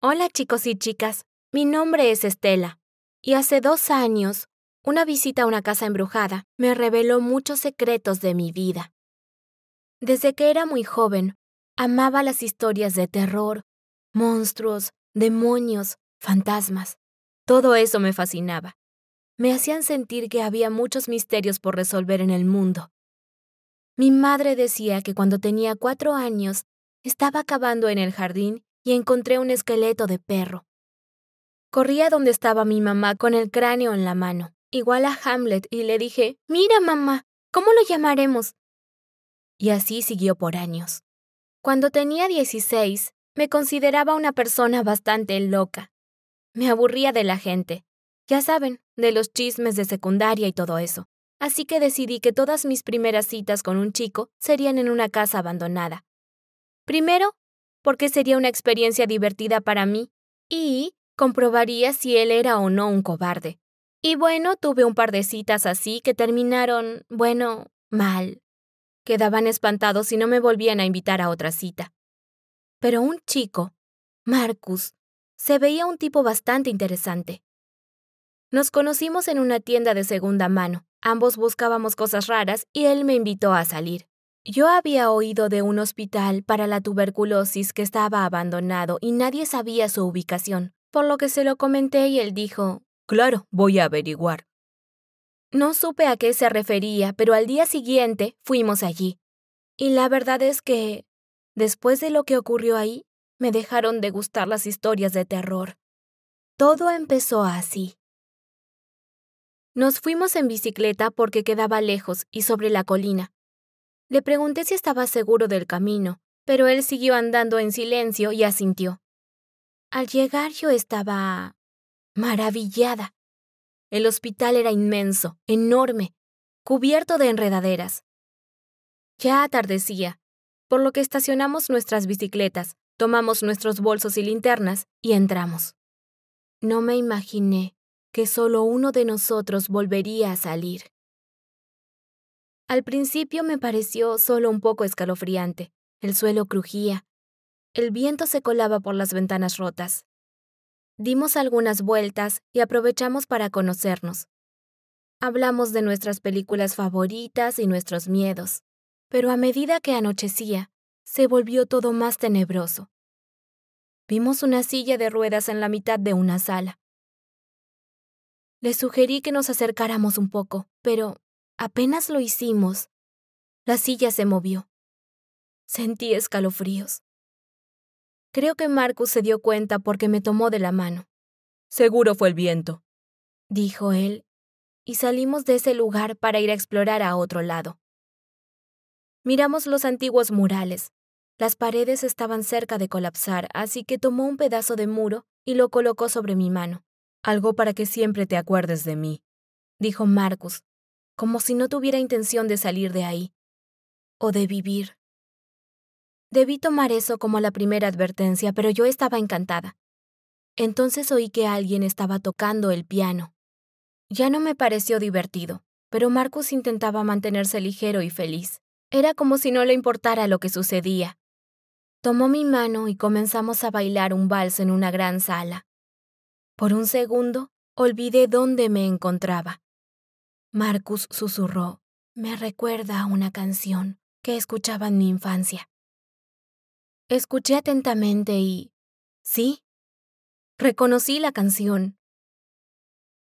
Hola chicos y chicas, mi nombre es Estela, y hace dos años, una visita a una casa embrujada me reveló muchos secretos de mi vida. Desde que era muy joven, amaba las historias de terror, monstruos, demonios, fantasmas. Todo eso me fascinaba. Me hacían sentir que había muchos misterios por resolver en el mundo. Mi madre decía que cuando tenía cuatro años estaba cavando en el jardín y encontré un esqueleto de perro. Corrí a donde estaba mi mamá con el cráneo en la mano, igual a Hamlet, y le dije, Mira, mamá, ¿cómo lo llamaremos? Y así siguió por años. Cuando tenía 16, me consideraba una persona bastante loca. Me aburría de la gente. Ya saben, de los chismes de secundaria y todo eso. Así que decidí que todas mis primeras citas con un chico serían en una casa abandonada. Primero, porque sería una experiencia divertida para mí y comprobaría si él era o no un cobarde. Y bueno, tuve un par de citas así que terminaron, bueno, mal. Quedaban espantados y no me volvían a invitar a otra cita. Pero un chico, Marcus, se veía un tipo bastante interesante. Nos conocimos en una tienda de segunda mano. Ambos buscábamos cosas raras y él me invitó a salir. Yo había oído de un hospital para la tuberculosis que estaba abandonado y nadie sabía su ubicación, por lo que se lo comenté y él dijo, Claro, voy a averiguar. No supe a qué se refería, pero al día siguiente fuimos allí. Y la verdad es que, después de lo que ocurrió ahí, me dejaron de gustar las historias de terror. Todo empezó así. Nos fuimos en bicicleta porque quedaba lejos y sobre la colina. Le pregunté si estaba seguro del camino, pero él siguió andando en silencio y asintió. Al llegar yo estaba maravillada. El hospital era inmenso, enorme, cubierto de enredaderas. Ya atardecía, por lo que estacionamos nuestras bicicletas, tomamos nuestros bolsos y linternas y entramos. No me imaginé que solo uno de nosotros volvería a salir. Al principio me pareció solo un poco escalofriante. El suelo crujía. El viento se colaba por las ventanas rotas. Dimos algunas vueltas y aprovechamos para conocernos. Hablamos de nuestras películas favoritas y nuestros miedos, pero a medida que anochecía, se volvió todo más tenebroso. Vimos una silla de ruedas en la mitad de una sala. Le sugerí que nos acercáramos un poco, pero Apenas lo hicimos, la silla se movió. Sentí escalofríos. Creo que Marcus se dio cuenta porque me tomó de la mano. Seguro fue el viento, dijo él, y salimos de ese lugar para ir a explorar a otro lado. Miramos los antiguos murales. Las paredes estaban cerca de colapsar, así que tomó un pedazo de muro y lo colocó sobre mi mano. Algo para que siempre te acuerdes de mí, dijo Marcus, como si no tuviera intención de salir de ahí, o de vivir. Debí tomar eso como la primera advertencia, pero yo estaba encantada. Entonces oí que alguien estaba tocando el piano. Ya no me pareció divertido, pero Marcus intentaba mantenerse ligero y feliz. Era como si no le importara lo que sucedía. Tomó mi mano y comenzamos a bailar un vals en una gran sala. Por un segundo, olvidé dónde me encontraba. Marcus susurró. Me recuerda a una canción que escuchaba en mi infancia. Escuché atentamente y... Sí. Reconocí la canción.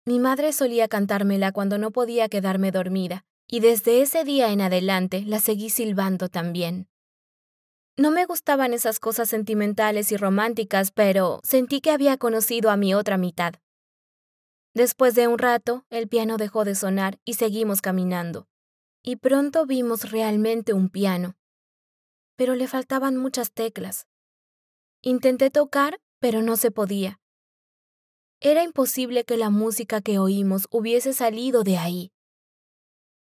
Mi madre solía cantármela cuando no podía quedarme dormida, y desde ese día en adelante la seguí silbando también. No me gustaban esas cosas sentimentales y románticas, pero sentí que había conocido a mi otra mitad. Después de un rato, el piano dejó de sonar y seguimos caminando. Y pronto vimos realmente un piano. Pero le faltaban muchas teclas. Intenté tocar, pero no se podía. Era imposible que la música que oímos hubiese salido de ahí.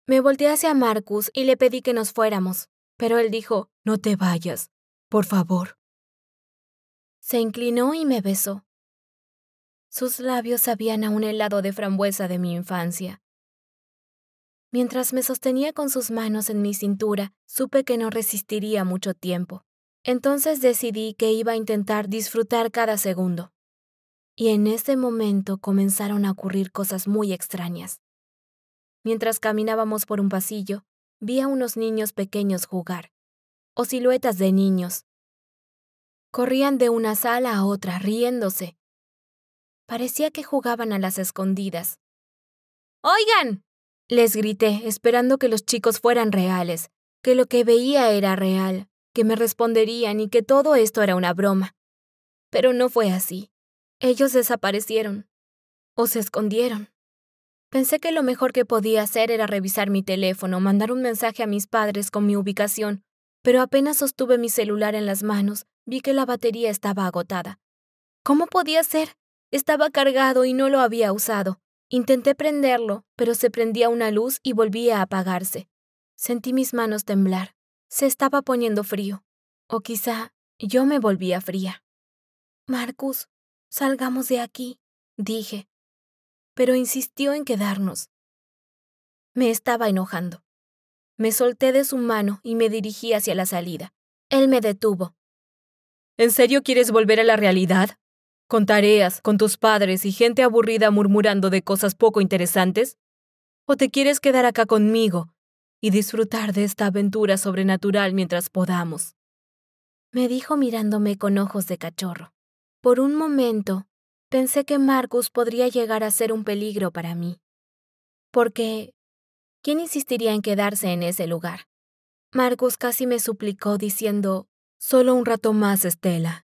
Me volteé hacia Marcus y le pedí que nos fuéramos, pero él dijo, No te vayas, por favor. Se inclinó y me besó. Sus labios sabían a un helado de frambuesa de mi infancia. Mientras me sostenía con sus manos en mi cintura, supe que no resistiría mucho tiempo. Entonces decidí que iba a intentar disfrutar cada segundo. Y en ese momento comenzaron a ocurrir cosas muy extrañas. Mientras caminábamos por un pasillo, vi a unos niños pequeños jugar, o siluetas de niños. Corrían de una sala a otra, riéndose. Parecía que jugaban a las escondidas. ¡Oigan! Les grité, esperando que los chicos fueran reales, que lo que veía era real que me responderían y que todo esto era una broma. Pero no fue así. Ellos desaparecieron. O se escondieron. Pensé que lo mejor que podía hacer era revisar mi teléfono, mandar un mensaje a mis padres con mi ubicación, pero apenas sostuve mi celular en las manos, vi que la batería estaba agotada. ¿Cómo podía ser? Estaba cargado y no lo había usado. Intenté prenderlo, pero se prendía una luz y volvía a apagarse. Sentí mis manos temblar. Se estaba poniendo frío. O quizá yo me volvía fría. Marcus, salgamos de aquí, dije. Pero insistió en quedarnos. Me estaba enojando. Me solté de su mano y me dirigí hacia la salida. Él me detuvo. ¿En serio quieres volver a la realidad? ¿Con tareas, con tus padres y gente aburrida murmurando de cosas poco interesantes? ¿O te quieres quedar acá conmigo, y disfrutar de esta aventura sobrenatural mientras podamos. Me dijo mirándome con ojos de cachorro. Por un momento, pensé que Marcus podría llegar a ser un peligro para mí. Porque, ¿quién insistiría en quedarse en ese lugar? Marcus casi me suplicó diciendo, Solo un rato más, Estela.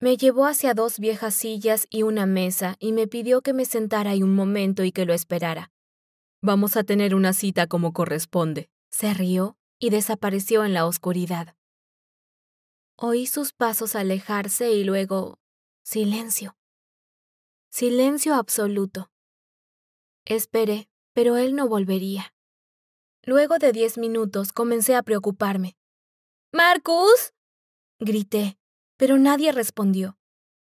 Me llevó hacia dos viejas sillas y una mesa y me pidió que me sentara ahí un momento y que lo esperara. Vamos a tener una cita como corresponde. Se rió y desapareció en la oscuridad. Oí sus pasos alejarse y luego silencio. Silencio absoluto. Esperé, pero él no volvería. Luego de diez minutos comencé a preocuparme. Marcus. grité, pero nadie respondió.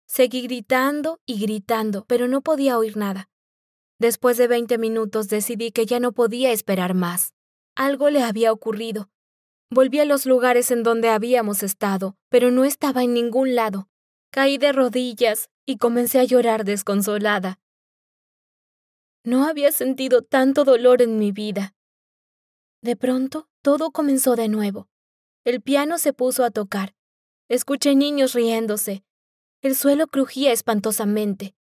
Seguí gritando y gritando, pero no podía oír nada. Después de veinte minutos decidí que ya no podía esperar más. Algo le había ocurrido. Volví a los lugares en donde habíamos estado, pero no estaba en ningún lado. Caí de rodillas y comencé a llorar desconsolada. No había sentido tanto dolor en mi vida. De pronto, todo comenzó de nuevo. El piano se puso a tocar. Escuché niños riéndose. El suelo crujía espantosamente.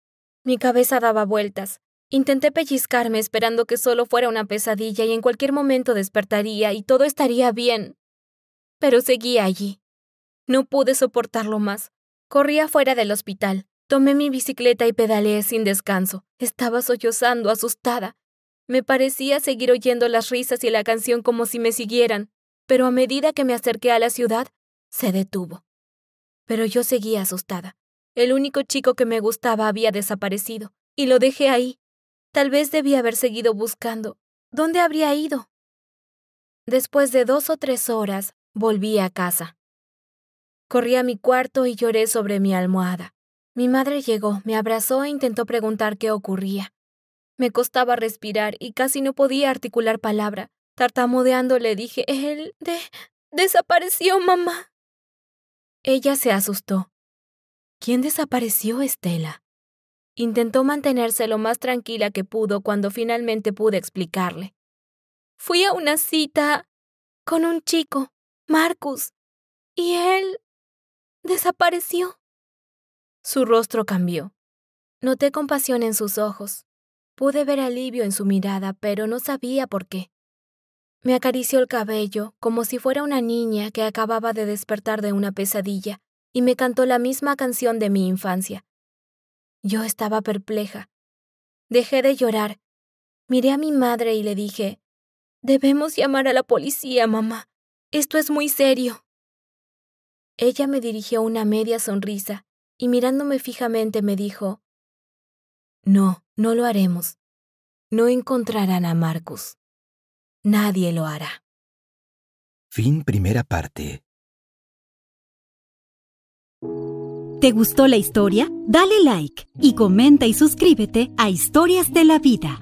Mi cabeza daba vueltas. Intenté pellizcarme esperando que solo fuera una pesadilla y en cualquier momento despertaría y todo estaría bien. Pero seguía allí. No pude soportarlo más. Corrí afuera del hospital. Tomé mi bicicleta y pedaleé sin descanso. Estaba sollozando, asustada. Me parecía seguir oyendo las risas y la canción como si me siguieran, pero a medida que me acerqué a la ciudad, se detuvo. Pero yo seguía asustada. El único chico que me gustaba había desaparecido, y lo dejé ahí, Tal vez debía haber seguido buscando. ¿Dónde habría ido? Después de dos o tres horas, volví a casa. Corrí a mi cuarto y lloré sobre mi almohada. Mi madre llegó, me abrazó e intentó preguntar qué ocurría. Me costaba respirar y casi no podía articular palabra. Tartamudeando le dije, él de... desapareció, mamá. Ella se asustó. ¿Quién desapareció, Estela? Intentó mantenerse lo más tranquila que pudo cuando finalmente pude explicarle. Fui a una cita con un chico, Marcus, y él desapareció. Su rostro cambió. Noté compasión en sus ojos. Pude ver alivio en su mirada, pero no sabía por qué. Me acarició el cabello como si fuera una niña que acababa de despertar de una pesadilla, y me cantó la misma canción de mi infancia. Yo estaba perpleja. Dejé de llorar. Miré a mi madre y le dije, Debemos llamar a la policía, mamá. Esto es muy serio. Ella me dirigió una media sonrisa y mirándome fijamente me dijo, No, no lo haremos. No encontrarán a Marcus. Nadie lo hará. Fin primera parte. ¿Te gustó la historia? Dale like y comenta y suscríbete a Historias de la Vida.